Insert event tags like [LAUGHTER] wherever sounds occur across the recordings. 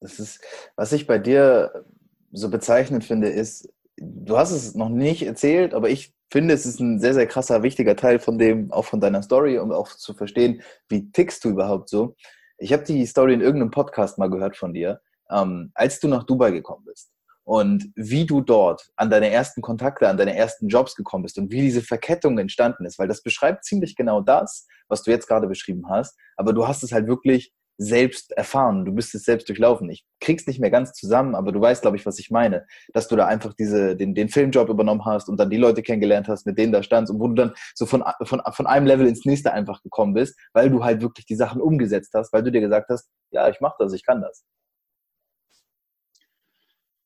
Das ist, was ich bei dir so bezeichnend finde, ist, du hast es noch nicht erzählt, aber ich finde, es ist ein sehr, sehr krasser, wichtiger Teil von dem, auch von deiner Story, um auch zu verstehen, wie tickst du überhaupt so. Ich habe die Story in irgendeinem Podcast mal gehört von dir, ähm, als du nach Dubai gekommen bist und wie du dort an deine ersten Kontakte, an deine ersten Jobs gekommen bist und wie diese Verkettung entstanden ist, weil das beschreibt ziemlich genau das, was du jetzt gerade beschrieben hast, aber du hast es halt wirklich selbst erfahren, du bist es selbst durchlaufen. Ich krieg's nicht mehr ganz zusammen, aber du weißt, glaube ich, was ich meine, dass du da einfach diese, den, den Filmjob übernommen hast und dann die Leute kennengelernt hast, mit denen da standst und wo du dann so von, von, von einem Level ins nächste einfach gekommen bist, weil du halt wirklich die Sachen umgesetzt hast, weil du dir gesagt hast, ja, ich mach das, ich kann das.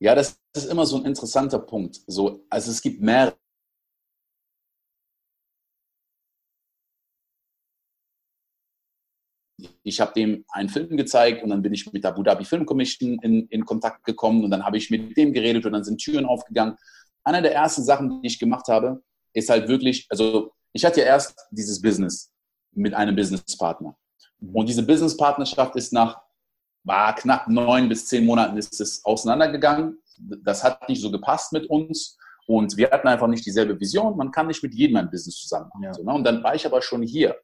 Ja, das ist immer so ein interessanter Punkt. So, also es gibt mehrere ich habe dem einen Film gezeigt und dann bin ich mit der Abu Dhabi Film Commission in, in Kontakt gekommen und dann habe ich mit dem geredet und dann sind Türen aufgegangen. Eine der ersten Sachen, die ich gemacht habe, ist halt wirklich, also ich hatte ja erst dieses Business mit einem Businesspartner. Mhm. Und diese Businesspartnerschaft ist nach war knapp neun bis zehn Monaten ist es auseinandergegangen. Das hat nicht so gepasst mit uns. Und wir hatten einfach nicht dieselbe Vision. Man kann nicht mit jedem ein Business zusammen machen. Ja. So, ne? Und dann war ich aber schon hier.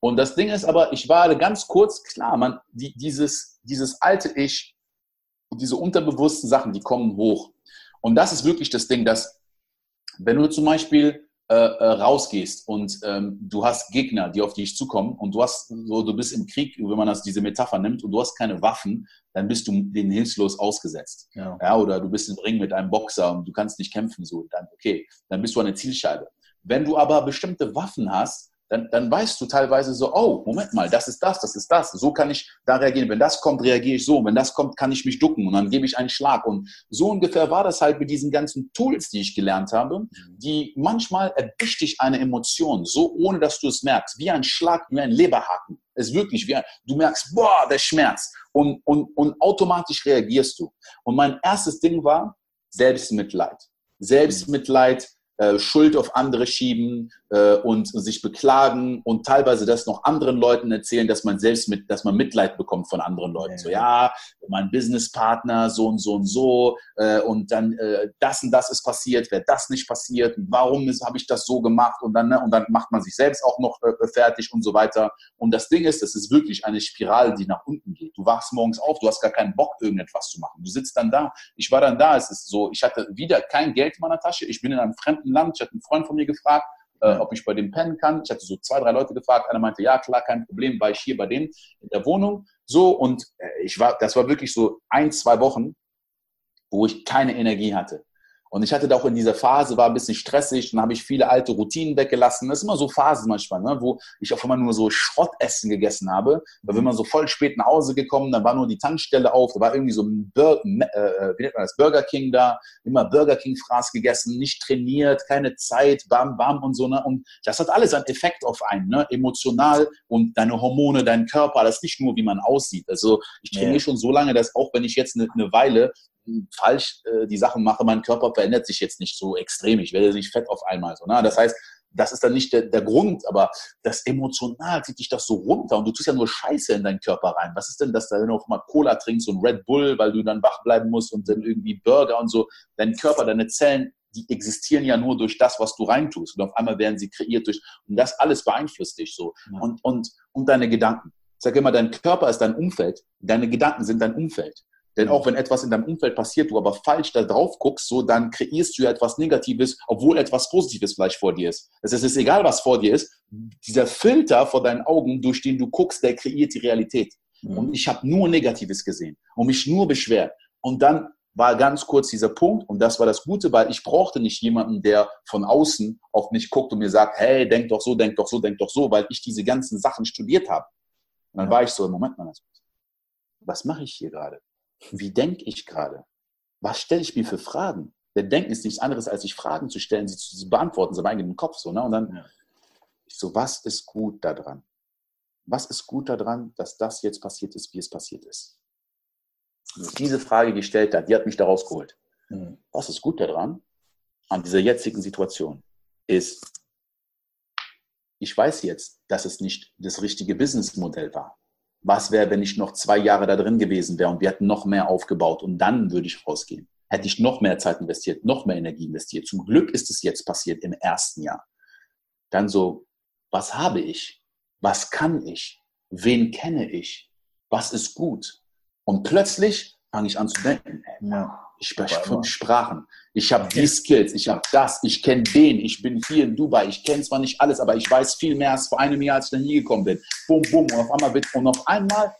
Und das Ding ist aber, ich war ganz kurz klar, man, die, dieses, dieses alte Ich, diese unterbewussten Sachen, die kommen hoch. Und das ist wirklich das Ding, dass wenn du zum Beispiel äh, äh, rausgehst und ähm, du hast Gegner, die auf dich zukommen und du hast so, du bist im Krieg, wenn man das diese Metapher nimmt und du hast keine Waffen, dann bist du denen hilflos ausgesetzt. Ja. ja. oder du bist im Ring mit einem Boxer und du kannst nicht kämpfen, so dann okay, dann bist du eine Zielscheibe. Wenn du aber bestimmte Waffen hast, dann, dann weißt du teilweise so, oh, Moment mal, das ist das, das ist das. So kann ich da reagieren. Wenn das kommt, reagiere ich so. Wenn das kommt, kann ich mich ducken und dann gebe ich einen Schlag. Und so ungefähr war das halt mit diesen ganzen Tools, die ich gelernt habe, mhm. die manchmal erwischt dich eine Emotion, so ohne dass du es merkst, wie ein Schlag, wie ein Leberhaken. Es ist wirklich wie ein, du merkst, boah, der Schmerz. Und, und, und automatisch reagierst du. Und mein erstes Ding war Selbstmitleid. Selbstmitleid, äh, Schuld auf andere schieben äh, und sich beklagen und teilweise das noch anderen Leuten erzählen, dass man selbst mit, dass man Mitleid bekommt von anderen Leuten. Ja. So, ja, mein Businesspartner, so und so und so, äh, und dann äh, das und das ist passiert, wäre das nicht passiert, warum habe ich das so gemacht und dann, ne, und dann macht man sich selbst auch noch äh, fertig und so weiter. Und das Ding ist, das ist wirklich eine Spirale, die nach unten geht. Du wachst morgens auf, du hast gar keinen Bock, irgendetwas zu machen. Du sitzt dann da. Ich war dann da, es ist so, ich hatte wieder kein Geld in meiner Tasche, ich bin in einem fremden Land, ich hatte einen Freund von mir gefragt, äh, ob ich bei dem pennen kann. Ich hatte so zwei, drei Leute gefragt. Einer meinte, ja, klar, kein Problem, war ich hier bei denen in der Wohnung. So, und äh, ich war, das war wirklich so ein, zwei Wochen, wo ich keine Energie hatte. Und ich hatte da auch in dieser Phase, war ein bisschen stressig, dann habe ich viele alte Routinen weggelassen. Das ist immer so Phasen manchmal, ne, wo ich auf einmal nur so Schrottessen gegessen habe. Weil wenn man so voll spät nach Hause gekommen, dann war nur die Tankstelle auf, da war irgendwie so ein Bur äh, wie nennt man das, Burger King da, immer Burger King-Fraß gegessen, nicht trainiert, keine Zeit, bam, bam und so. Ne? Und das hat alles einen Effekt auf einen, ne? emotional und deine Hormone, dein Körper, das ist nicht nur, wie man aussieht. Also ich trainiere ja. schon so lange, dass auch wenn ich jetzt eine, eine Weile falsch äh, die Sachen mache, mein Körper verändert sich jetzt nicht so extrem. Ich werde nicht fett auf einmal. So, ne? Das heißt, das ist dann nicht der, der Grund, aber das emotional zieht dich das so runter und du tust ja nur Scheiße in deinen Körper rein. Was ist denn das, wenn du auf mal Cola trinkst und Red Bull, weil du dann wach bleiben musst und dann irgendwie Burger und so. Dein Körper, deine Zellen, die existieren ja nur durch das, was du reintust. Und auf einmal werden sie kreiert durch, und das alles beeinflusst dich so. Und, und, und deine Gedanken. Ich sage immer, dein Körper ist dein Umfeld, deine Gedanken sind dein Umfeld. Denn auch wenn etwas in deinem Umfeld passiert, du aber falsch da drauf guckst, so dann kreierst du ja etwas Negatives, obwohl etwas Positives vielleicht vor dir ist. Es ist egal, was vor dir ist. Dieser Filter vor deinen Augen, durch den du guckst, der kreiert die Realität. Mhm. Und ich habe nur Negatives gesehen und mich nur beschwert. Und dann war ganz kurz dieser Punkt und das war das Gute, weil ich brauchte nicht jemanden, der von außen auf mich guckt und mir sagt, hey, denk doch so, denk doch so, denk doch so, weil ich diese ganzen Sachen studiert habe. Und dann war ich so, Moment mal, was mache ich hier gerade? Wie denke ich gerade? Was stelle ich mir für Fragen? Der Denken ist nichts anderes, als sich Fragen zu stellen, sie zu beantworten, so im eigenen Kopf. So, ne? Und dann, ja. ich so, was ist gut daran? Was ist gut daran, dass das jetzt passiert ist, wie es passiert ist? Und diese Frage gestellt hat, die hat mich da rausgeholt. Mhm. Was ist gut daran, an dieser jetzigen Situation, ist, ich weiß jetzt, dass es nicht das richtige Businessmodell war. Was wäre, wenn ich noch zwei Jahre da drin gewesen wäre und wir hätten noch mehr aufgebaut und dann würde ich rausgehen. Hätte ich noch mehr Zeit investiert, noch mehr Energie investiert. Zum Glück ist es jetzt passiert im ersten Jahr. Dann so, was habe ich? Was kann ich? Wen kenne ich? Was ist gut? Und plötzlich fange ich an zu denken, ja. Ich spreche fünf Sprachen. Ich habe die Skills, ich habe das, ich kenne den, ich bin hier in Dubai, ich kenne zwar nicht alles, aber ich weiß viel mehr als vor einem Jahr, als ich dann hier gekommen bin. Bum, bum, und auf einmal wird, und auf einmal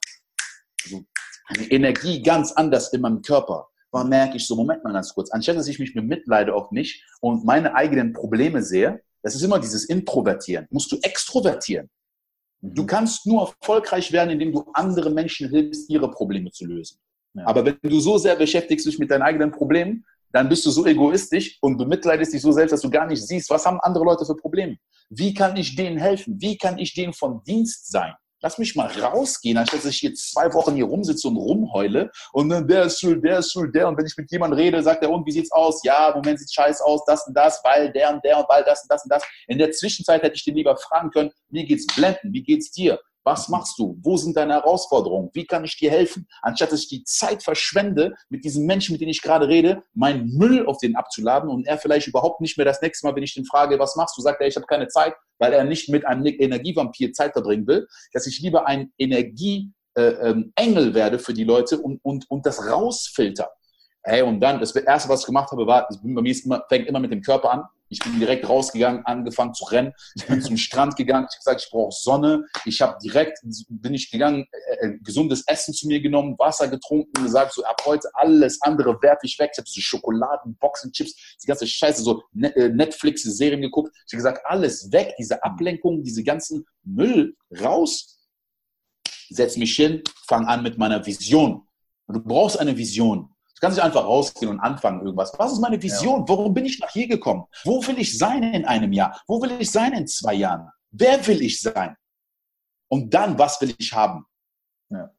so eine Energie ganz anders in meinem Körper. War merke ich so, Moment mal ganz kurz, anstatt dass ich mich bemitleide auf mich und meine eigenen Probleme sehe, das ist immer dieses Introvertieren, musst du extrovertieren. Du mhm. kannst nur erfolgreich werden, indem du anderen Menschen hilfst, ihre Probleme zu lösen. Aber wenn du so sehr beschäftigst dich mit deinen eigenen Problemen, dann bist du so egoistisch und bemitleidest dich so selbst, dass du gar nicht siehst, was haben andere Leute für Probleme. Wie kann ich denen helfen? Wie kann ich denen von Dienst sein? Lass mich mal rausgehen, anstatt dass ich jetzt zwei Wochen hier rumsitze und rumheule und dann der ist schuld, der ist schuld, der. Und wenn ich mit jemandem rede, sagt er, und wie sieht's aus? Ja, Moment sieht's scheiße aus, das und das, weil der und der und weil das und das und das. In der Zwischenzeit hätte ich den lieber fragen können, mir geht's blenden, wie geht's dir? Was machst du? Wo sind deine Herausforderungen? Wie kann ich dir helfen? Anstatt dass ich die Zeit verschwende, mit diesem Menschen, mit dem ich gerade rede, meinen Müll auf den abzuladen und er vielleicht überhaupt nicht mehr das nächste Mal, wenn ich den frage, was machst du, sagt er, ich habe keine Zeit, weil er nicht mit einem Energievampir Zeit verbringen will, dass ich lieber ein Energieengel äh, ähm, werde für die Leute und, und, und das rausfilter. Hey, und dann, das erste, was ich gemacht habe, war, bei mir immer, fängt immer mit dem Körper an. Ich bin direkt rausgegangen, angefangen zu rennen. Ich bin zum Strand gegangen. Ich habe gesagt, ich brauche Sonne. Ich habe direkt, bin ich gegangen, äh, äh, gesundes Essen zu mir genommen, Wasser getrunken, gesagt, so ab heute alles andere werfe ich weg. Ich habe so Schokoladen, Boxen, Chips, die ganze Scheiße, so äh, Netflix-Serien geguckt. Ich habe gesagt, alles weg, diese Ablenkung, diese ganzen Müll raus. Setz mich hin, fang an mit meiner Vision. Du brauchst eine Vision. Kannst nicht einfach rausgehen und anfangen irgendwas. Was ist meine Vision? Warum bin ich nach hier gekommen? Wo will ich sein in einem Jahr? Wo will ich sein in zwei Jahren? Wer will ich sein? Und dann, was will ich haben?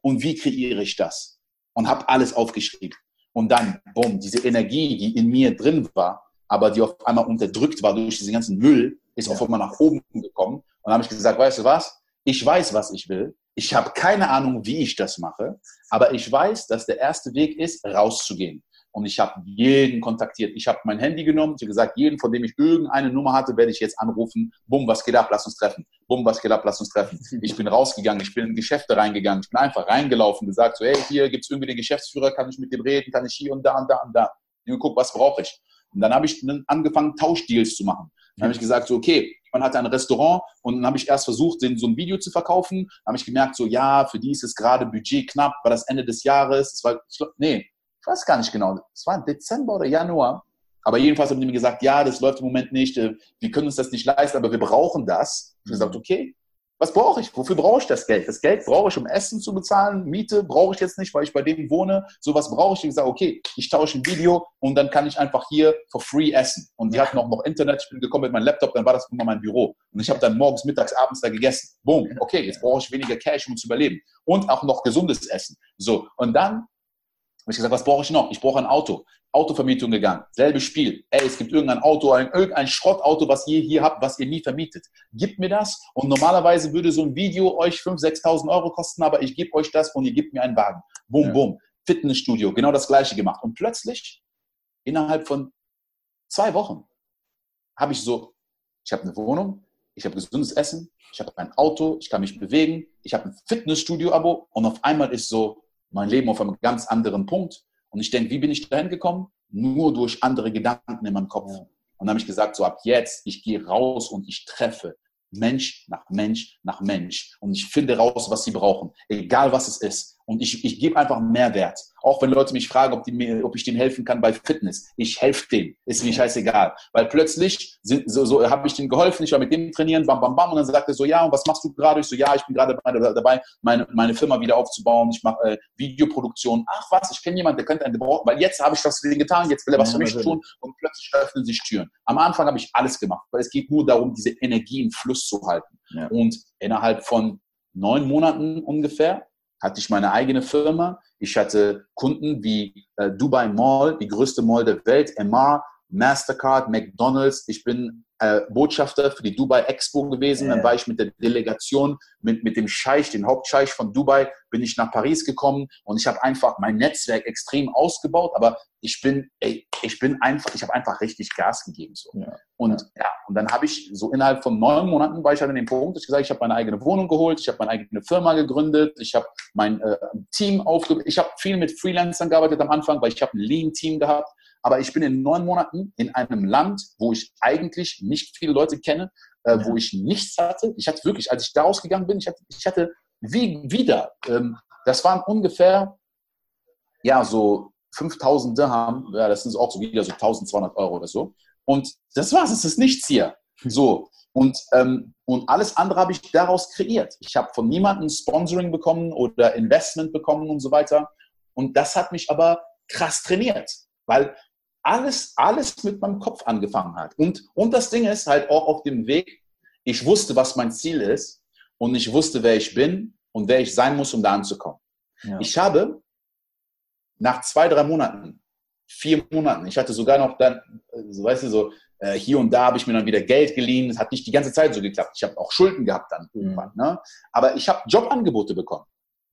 Und wie kreiere ich das? Und habe alles aufgeschrieben. Und dann, bumm, diese Energie, die in mir drin war, aber die auf einmal unterdrückt war durch diesen ganzen Müll, ist ja. auf einmal nach oben gekommen. Und dann habe ich gesagt, weißt du was? Ich weiß, was ich will. Ich habe keine Ahnung, wie ich das mache, aber ich weiß, dass der erste Weg ist, rauszugehen. Und ich habe jeden kontaktiert. Ich habe mein Handy genommen, ich gesagt, jeden, von dem ich irgendeine Nummer hatte, werde ich jetzt anrufen. Bumm, was geht ab, lass uns treffen. Bumm, was geht ab, lass uns treffen. Ich bin rausgegangen, ich bin in Geschäfte reingegangen, ich bin einfach reingelaufen, gesagt so, hey, hier gibt es irgendwie den Geschäftsführer, kann ich mit dem reden, kann ich hier und da und da und da. Und guck, was brauche ich? Und dann habe ich angefangen, Tauschdeals zu machen. Dann habe ich gesagt, so, okay, man hatte ein Restaurant und dann habe ich erst versucht, den, so ein Video zu verkaufen. Dann habe ich gemerkt, so, ja, für die ist es gerade Budget knapp, war das Ende des Jahres. Es war, ich, nee, ich weiß gar nicht genau. Es war Dezember oder Januar. Aber jedenfalls haben die mir gesagt, ja, das läuft im Moment nicht, äh, wir können uns das nicht leisten, aber wir brauchen das. Ich habe gesagt, okay, was brauche ich? Wofür brauche ich das Geld? Das Geld brauche ich, um Essen zu bezahlen. Miete brauche ich jetzt nicht, weil ich bei dem wohne. Sowas brauche ich. Ich sage, okay, ich tausche ein Video und dann kann ich einfach hier for free essen. Und die hatten auch noch Internet. Ich bin gekommen mit meinem Laptop, dann war das immer mein Büro. Und ich habe dann morgens, mittags, abends da gegessen. Boom. Okay, jetzt brauche ich weniger Cash, um zu überleben. Und auch noch gesundes Essen. So. Und dann habe ich gesagt, was brauche ich noch? Ich brauche ein Auto. Autovermietung gegangen. Selbes Spiel. Ey, es gibt irgendein Auto, ein, irgendein Schrottauto, was ihr hier habt, was ihr nie vermietet. Gebt mir das und normalerweise würde so ein Video euch 5.000, 6.000 Euro kosten, aber ich gebe euch das und ihr gebt mir einen Wagen. Boom, ja. boom. Fitnessstudio, genau das gleiche gemacht. Und plötzlich, innerhalb von zwei Wochen, habe ich so, ich habe eine Wohnung, ich habe gesundes Essen, ich habe ein Auto, ich kann mich bewegen, ich habe ein Fitnessstudio-Abo und auf einmal ist so, mein Leben auf einem ganz anderen Punkt. Und ich denke, wie bin ich dahin gekommen? Nur durch andere Gedanken in meinem Kopf. Und dann habe ich gesagt, so ab jetzt, ich gehe raus und ich treffe Mensch nach Mensch nach Mensch. Und ich finde raus, was sie brauchen, egal was es ist. Und ich, ich gebe einfach Mehrwert. Auch wenn Leute mich fragen, ob, die mir, ob ich denen helfen kann bei Fitness. Ich helfe denen. Ist mir scheißegal. Weil plötzlich sind, so, so habe ich denen geholfen, ich war mit dem trainieren, bam, bam, bam. Und dann sagt er so, ja, und was machst du gerade? Ich so, ja, ich bin gerade dabei, meine, meine Firma wieder aufzubauen. Ich mache äh, Videoproduktion. Ach was, ich kenne jemanden, der könnte einen gebrauchen. Weil jetzt habe ich was für den getan, jetzt will er was für mich tun. Und plötzlich öffnen sich Türen. Am Anfang habe ich alles gemacht, weil es geht nur darum, diese Energie im Fluss zu halten. Ja. Und innerhalb von neun Monaten ungefähr hatte ich meine eigene Firma. Ich hatte Kunden wie äh, Dubai Mall, die größte Mall der Welt, MR, Mastercard, McDonald's. Ich bin äh, Botschafter für die Dubai Expo gewesen. Dann war ich mit der Delegation, mit, mit dem Scheich, den Hauptscheich von Dubai, bin ich nach Paris gekommen und ich habe einfach mein Netzwerk extrem ausgebaut. Aber ich bin, ey, ich bin einfach, ich habe einfach richtig Gas gegeben. So. Ja. Und ja, und dann habe ich so innerhalb von neun Monaten war ich halt an dem Punkt, dass ich gesagt ich habe meine eigene Wohnung geholt, ich habe meine eigene Firma gegründet, ich habe mein äh, Team aufgebaut, ich habe viel mit Freelancern gearbeitet am Anfang, weil ich habe ein Lean-Team gehabt. Aber ich bin in neun Monaten in einem Land, wo ich eigentlich nicht viele Leute kenne, äh, Ja. wo ich nichts hatte. Ich hatte wirklich, als ich da rausgegangen bin, ich hatte, ich hatte wie wieder, ähm, das waren ungefähr, ja, so 5000 Dirham, ja, das sind auch so wieder so 1200 Euro oder so. Und das war's, es ist nichts hier. So. Und, ähm, und alles andere habe ich daraus kreiert. Ich habe von niemandem Sponsoring bekommen oder Investment bekommen und so weiter. Und das hat mich aber krass trainiert, weil alles, alles mit meinem Kopf angefangen hat. Und, und das Ding ist halt auch auf dem Weg, ich wusste, was mein Ziel ist und ich wusste, wer ich bin und wer ich sein muss, um da anzukommen. Ja. Ich habe nach zwei, drei Monaten, vier Monaten, ich hatte sogar noch dann, äh, so weißt du, so äh, hier und da habe ich mir dann wieder Geld geliehen. Es hat nicht die ganze Zeit so geklappt. Ich habe auch Schulden gehabt dann irgendwann. Ne? Aber ich habe Jobangebote bekommen.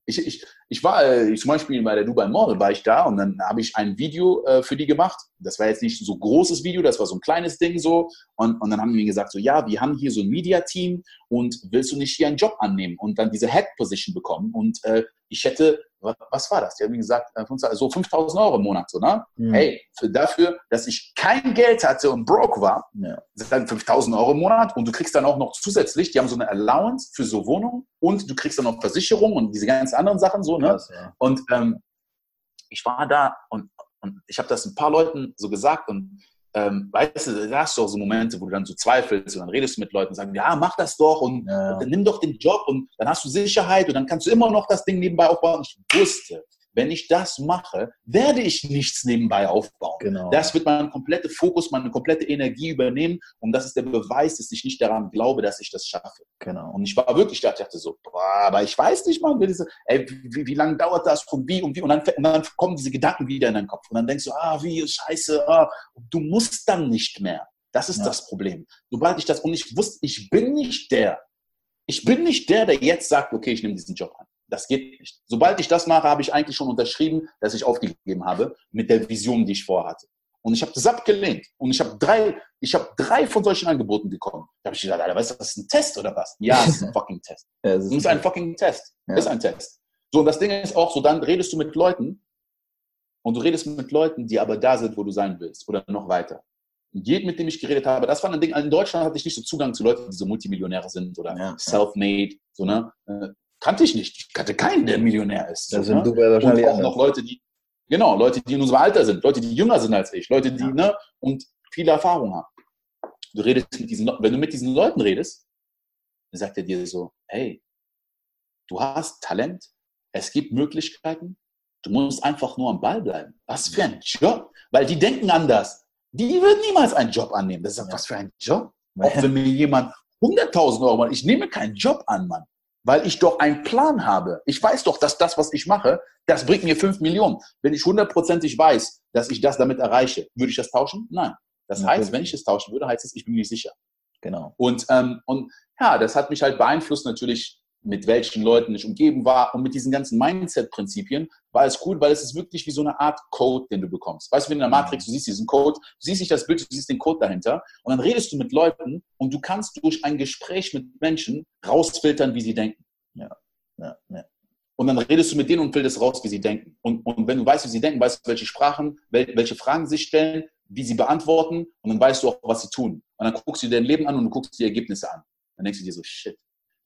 Ich, ich, ich war äh, zum Beispiel bei der Dubai Mall, war ich da und dann habe ich ein Video äh, für die gemacht. Das war jetzt nicht so großes Video, das war so ein kleines Ding so. Und, und dann haben die mir gesagt, so ja, wir haben hier so ein Media-Team und willst du nicht hier einen Job annehmen und dann diese Head-Position bekommen? Und äh, ich hätte, wa- was war das? Die haben mir gesagt, äh, so 5000 Euro im Monat, so, ne? Mhm. Hey, für dafür, dass ich kein Geld hatte und broke war, Ja. dann 5000 Euro im Monat und du kriegst dann auch noch zusätzlich, die haben so eine Allowance für so Wohnungen und du kriegst dann noch Versicherung und diese ganzen anderen Sachen so, ne? Krass, ja. Und ähm, ich war da und, und ich habe das ein paar Leuten so gesagt und ähm, weißt du, da hast du auch so Momente, wo du dann so zweifelst und dann redest du mit Leuten und sagst, ja, mach das doch und Ja. dann nimm doch den Job und dann hast du Sicherheit und dann kannst du immer noch das Ding nebenbei aufbauen. Und ich wusste, wenn ich das mache, werde ich nichts nebenbei aufbauen. Genau. Das wird mein kompletter Fokus, meine komplette Energie übernehmen. Und das ist der Beweis, dass ich nicht daran glaube, dass ich das schaffe. genau. Und ich war wirklich da, ich dachte so, boah, aber ich weiß nicht, Mann, ey, wie, wie lange dauert das und wie und wie. Und dann, und dann kommen diese Gedanken wieder in deinen Kopf. Und dann denkst du, ah, wie, scheiße, ah. du musst dann nicht mehr. Das ist Ja. das Problem. Sobald ich das, und ich wusste, ich bin nicht der. Ich bin nicht der, der jetzt sagt, okay, ich nehme diesen Job an. Das geht nicht. Sobald ich das mache, habe ich eigentlich schon unterschrieben, dass ich aufgegeben habe mit der Vision, die ich vorhatte. Und ich habe das abgelehnt. Und ich habe drei, ich habe drei von solchen Angeboten bekommen. Da habe ich gedacht, Alter, weißt du, das ist ein Test oder was? Ja, es ist ein [LAUGHS] fucking Test. Ja, es ist ist ein fucking Test. Ja. Es ist ein Test. So, und das Ding ist auch so, dann redest du mit Leuten und du redest mit Leuten, die aber da sind, wo du sein willst oder noch weiter. Und jedem, mit dem ich geredet habe, das war ein Ding, in Deutschland hatte ich nicht so Zugang zu Leuten, die so Multimillionäre sind oder Ja. self-made, so, ne? Kannte ich nicht. Ich kannte keinen, der Millionär ist. Das sind ne? Und wahrscheinlich auch noch Leute, die, genau, Leute, die in unserem Alter sind, Leute, die jünger sind als ich, Leute, die, Ja. ne, und viele Erfahrung haben. Du redest mit diesen, wenn du mit diesen Leuten redest, dann sagt er dir so, hey, du hast Talent, es gibt Möglichkeiten, du musst einfach nur am Ball bleiben. Was für ein Job? Weil die denken anders. Die würden niemals einen Job annehmen. Das ist Ja. was für ein Job. [LAUGHS] Auch wenn mir jemand 100.000 Euro macht, ich nehme keinen Job an, Mann. Weil ich doch einen Plan habe. Ich weiß doch, dass das, was ich mache, das bringt mir 5 Millionen. Wenn ich hundertprozentig weiß, dass ich das damit erreiche, würde ich das tauschen? Nein. Das Natürlich heißt, wenn ich es tauschen würde, heißt es, ich bin mir nicht sicher. Genau. Und, ähm, und ja, das hat mich halt beeinflusst natürlich, mit welchen Leuten ich umgeben war. Und mit diesen ganzen Mindset-Prinzipien war es cool, weil es ist wirklich wie so eine Art Code, den du bekommst. Weißt du, wenn in der Matrix, du siehst diesen Code, du siehst nicht das Bild, du siehst den Code dahinter. Und dann redest du mit Leuten und du kannst durch ein Gespräch mit Menschen rausfiltern, wie sie denken. Ja, ja. Und dann redest du mit denen und filterst raus, wie sie denken. Und, und wenn du weißt, wie sie denken, weißt du, welche Sprachen, wel, welche Fragen sie stellen, wie sie beantworten und dann weißt du auch, was sie tun. Und dann guckst du dir dein Leben an und du guckst die Ergebnisse an. Dann denkst du dir so, shit.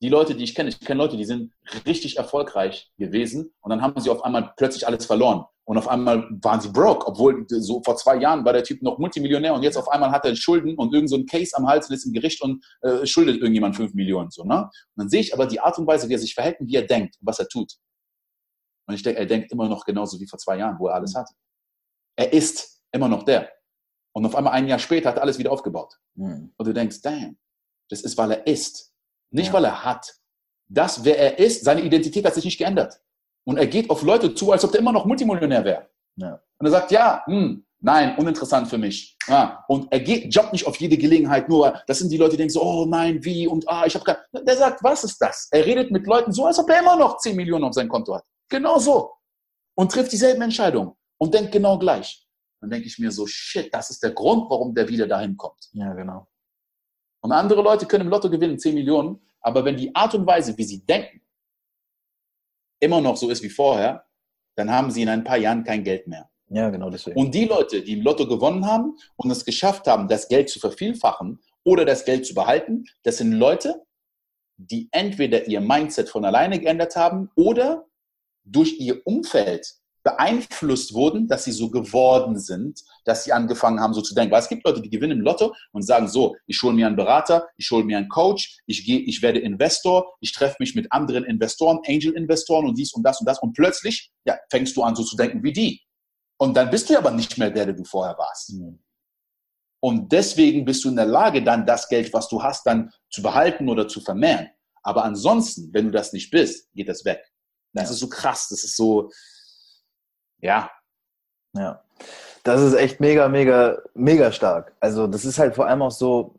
Die Leute, die ich kenne, ich kenne Leute, die sind richtig erfolgreich gewesen und dann haben sie auf einmal plötzlich alles verloren. Und auf einmal waren sie broke, obwohl so vor zwei Jahren war der Typ noch Multimillionär und jetzt auf einmal hat er Schulden und irgend so ein Case am Hals und ist im Gericht und äh, schuldet irgendjemand fünf Millionen. So, ne? Und dann sehe ich aber die Art und Weise, wie er sich verhält und wie er denkt und was er tut. Und ich denke, er denkt immer noch genauso wie vor zwei Jahren, wo er alles hatte. Er ist immer noch der. Und auf einmal ein Jahr später hat er alles wieder aufgebaut. Hm. Und du denkst, damn, das ist, weil er ist. Nicht, Ja. weil er hat. Das, wer er ist, seine Identität hat sich nicht geändert. Und er geht auf Leute zu, als ob der immer noch Multimillionär wäre. Ja. Und er sagt, ja, hm, Nein, uninteressant für mich. Ja, und er geht, jobbt nicht auf jede Gelegenheit nur. Das sind die Leute, die denken so, oh nein, wie und ah, ich habe kein. Der sagt, was ist das? Er redet mit Leuten so, als ob er immer noch 10 Millionen auf sein Konto hat. Genau so. Und trifft dieselben Entscheidungen und denkt genau gleich. Dann denke ich mir so, shit, das ist der Grund, warum der wieder dahin kommt. Ja, genau. Und andere Leute können im Lotto gewinnen, 10 Millionen, aber wenn die Art und Weise, wie sie denken, immer noch so ist wie vorher, dann haben sie in ein paar Jahren kein Geld mehr. Ja, genau deswegen. Und die Leute, die im Lotto gewonnen haben und es geschafft haben, das Geld zu vervielfachen oder das Geld zu behalten, das sind Leute, die entweder ihr Mindset von alleine geändert haben oder durch ihr Umfeld beeinflusst wurden, dass sie so geworden sind, dass sie angefangen haben, so zu denken. Weil es gibt Leute, die gewinnen im Lotto und sagen so, ich hole mir einen Berater, ich hole mir einen Coach, ich gehe, ich werde Investor, ich treffe mich mit anderen Investoren, Angel-Investoren und dies und das und das und plötzlich ja, fängst du an, so zu denken wie die. Und dann bist du aber nicht mehr der, der du vorher warst. Mhm. Und deswegen bist du in der Lage, dann das Geld, was du hast, dann zu behalten oder zu vermehren. Aber ansonsten, wenn du das nicht bist, geht das weg. Das ja. ist so krass, das ist so, ja. Ja. Das ist echt mega, mega, mega stark. Also das ist halt vor allem auch so,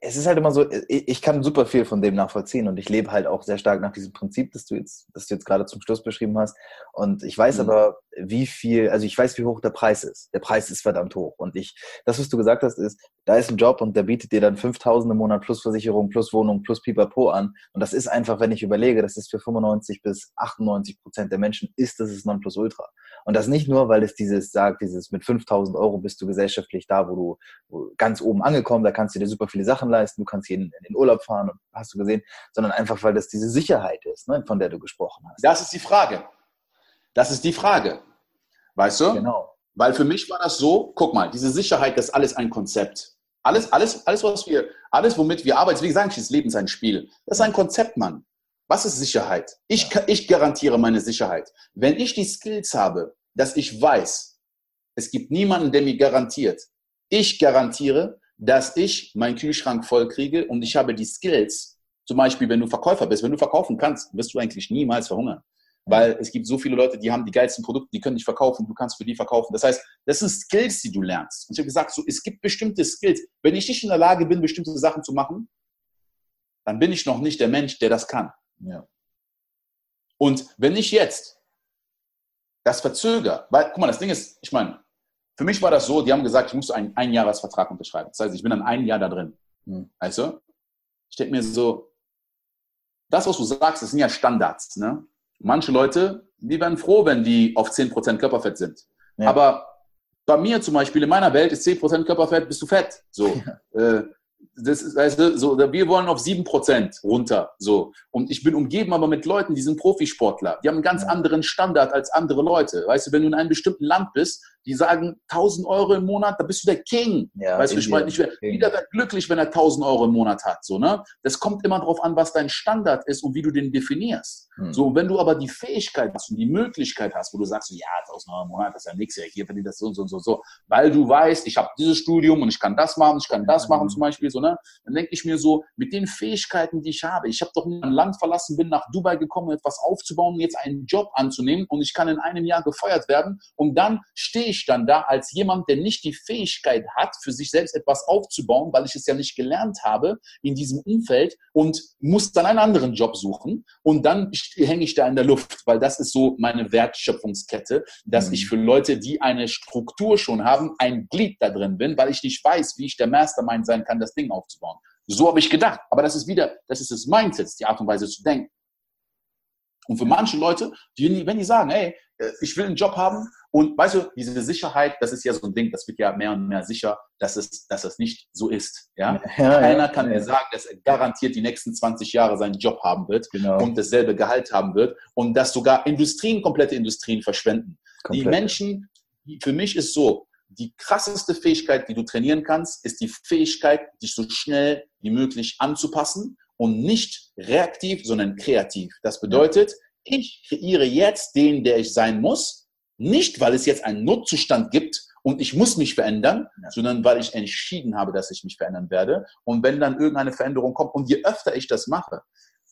es ist halt immer so, ich kann super viel von dem nachvollziehen und ich lebe halt auch sehr stark nach diesem Prinzip, das du jetzt, das du jetzt gerade zum Schluss beschrieben hast. Und ich weiß mhm. aber, wie viel, also ich weiß, wie hoch der Preis ist. Der Preis ist verdammt hoch. Und ich, das, was du gesagt hast, ist, da ist ein Job und der bietet dir dann 5000 im Monat plus Versicherung, plus Wohnung, plus Pipapo an. Und das ist einfach, wenn ich überlege, das ist für 95 bis 98 Prozent der Menschen, ist das das Nonplusultra. Und das nicht nur, weil es dieses sagt, dieses mit 5000 Euro bist du gesellschaftlich da, wo du wo ganz oben angekommen, da kannst du dir super viele Sachen leisten, du kannst jeden in den Urlaub fahren, hast du gesehen, sondern einfach, weil das diese Sicherheit ist, ne, von der du gesprochen hast. Das ist die Frage. Das ist die Frage. Weißt du? Genau. Weil für mich war das so, guck mal, diese Sicherheit, das ist alles ein Konzept. Alles, alles, alles, was wir, alles, womit wir arbeiten, wie gesagt, das Leben ist ein Spiel. Das ist ein Konzept, Mann. Was ist Sicherheit? Ich, ich garantiere meine Sicherheit. Wenn ich die Skills habe, dass ich weiß, es gibt niemanden, der mir garantiert. Ich garantiere, dass ich meinen Kühlschrank voll kriege und ich habe die Skills. Zum Beispiel, wenn du Verkäufer bist, wenn du verkaufen kannst, wirst du eigentlich niemals verhungern weil es gibt so viele Leute, die haben die geilsten Produkte, die können nicht verkaufen, du kannst für die verkaufen. Das heißt, das sind Skills, die du lernst. Und ich habe gesagt, so, es gibt bestimmte Skills. Wenn ich nicht in der Lage bin, bestimmte Sachen zu machen, dann bin ich noch nicht der Mensch, der das kann. Ja. Und wenn ich jetzt das verzögere, weil, guck mal, das Ding ist, ich meine, für mich war das so, die haben gesagt, ich muss einen Einjahresvertrag unterschreiben. Das heißt, ich bin dann ein Jahr da drin. Mhm. Weißt du? Ich denke mir so, das, was du sagst, das sind ja Standards. Ne? Manche Leute, die werden froh, wenn die auf 10% Körperfett sind. Ja. Aber bei mir zum Beispiel, in meiner Welt ist 10% Körperfett, bist du fett. So. Ja. Äh, das ist, also, so, wir wollen auf 7% runter. So. Und ich bin umgeben aber mit Leuten, die sind Profisportler. Die haben einen ganz ja. anderen Standard als andere Leute. Weißt du, wenn du in einem bestimmten Land bist, die sagen 1000 Euro im Monat, da bist du der King. Ja, weißt du, ich meine, nicht, jeder wird glücklich, wenn er 1000 Euro im Monat hat. So, ne? Das kommt immer darauf an, was dein Standard ist und wie du den definierst. Hm. So, wenn du aber die Fähigkeit hast und die Möglichkeit hast, wo du sagst, ja, 1000 Euro im Monat, das ist ja nichts, ja, hier verdient das so und so und so, so, weil du weißt, ich habe dieses Studium und ich kann das machen, ich kann das machen zum Beispiel, so, ne? Dann denke ich mir so, mit den Fähigkeiten, die ich habe, ich habe doch ein Land verlassen, bin nach Dubai gekommen, etwas aufzubauen, jetzt einen Job anzunehmen und ich kann in einem Jahr gefeuert werden und dann stehe ich ich dann da als jemand, der nicht die Fähigkeit hat, für sich selbst etwas aufzubauen, weil ich es ja nicht gelernt habe in diesem Umfeld und muss dann einen anderen Job suchen und dann hänge ich da in der Luft, weil das ist so meine Wertschöpfungskette, dass mhm. ich für Leute, die eine Struktur schon haben, ein Glied da drin bin, weil ich nicht weiß, wie ich der Mastermind sein kann, das Ding aufzubauen. So habe ich gedacht. Aber das ist wieder, das ist das Mindset, die Art und Weise zu denken. Und für manche Leute, die, wenn die sagen, hey, äh, ich will einen Job haben und weißt du, diese Sicherheit, das ist ja so ein Ding, das wird ja mehr und mehr sicher, dass es, dass es nicht so ist. Ja? ja Keiner ja, kann ja. mir sagen, dass er garantiert die nächsten 20 Jahre seinen Job haben wird genau. und dasselbe Gehalt haben wird und dass sogar Industrien, komplette Industrien verschwenden. Komplett. Die Menschen, für mich ist so, die krasseste Fähigkeit, die du trainieren kannst, ist die Fähigkeit, dich so schnell wie möglich anzupassen und nicht reaktiv, sondern kreativ. Das bedeutet, ich kreiere jetzt den, der ich sein muss, nicht weil es jetzt einen Notzustand gibt und ich muss mich verändern, ja. sondern weil ich entschieden habe, dass ich mich verändern werde. Und wenn dann irgendeine Veränderung kommt und je öfter ich das mache,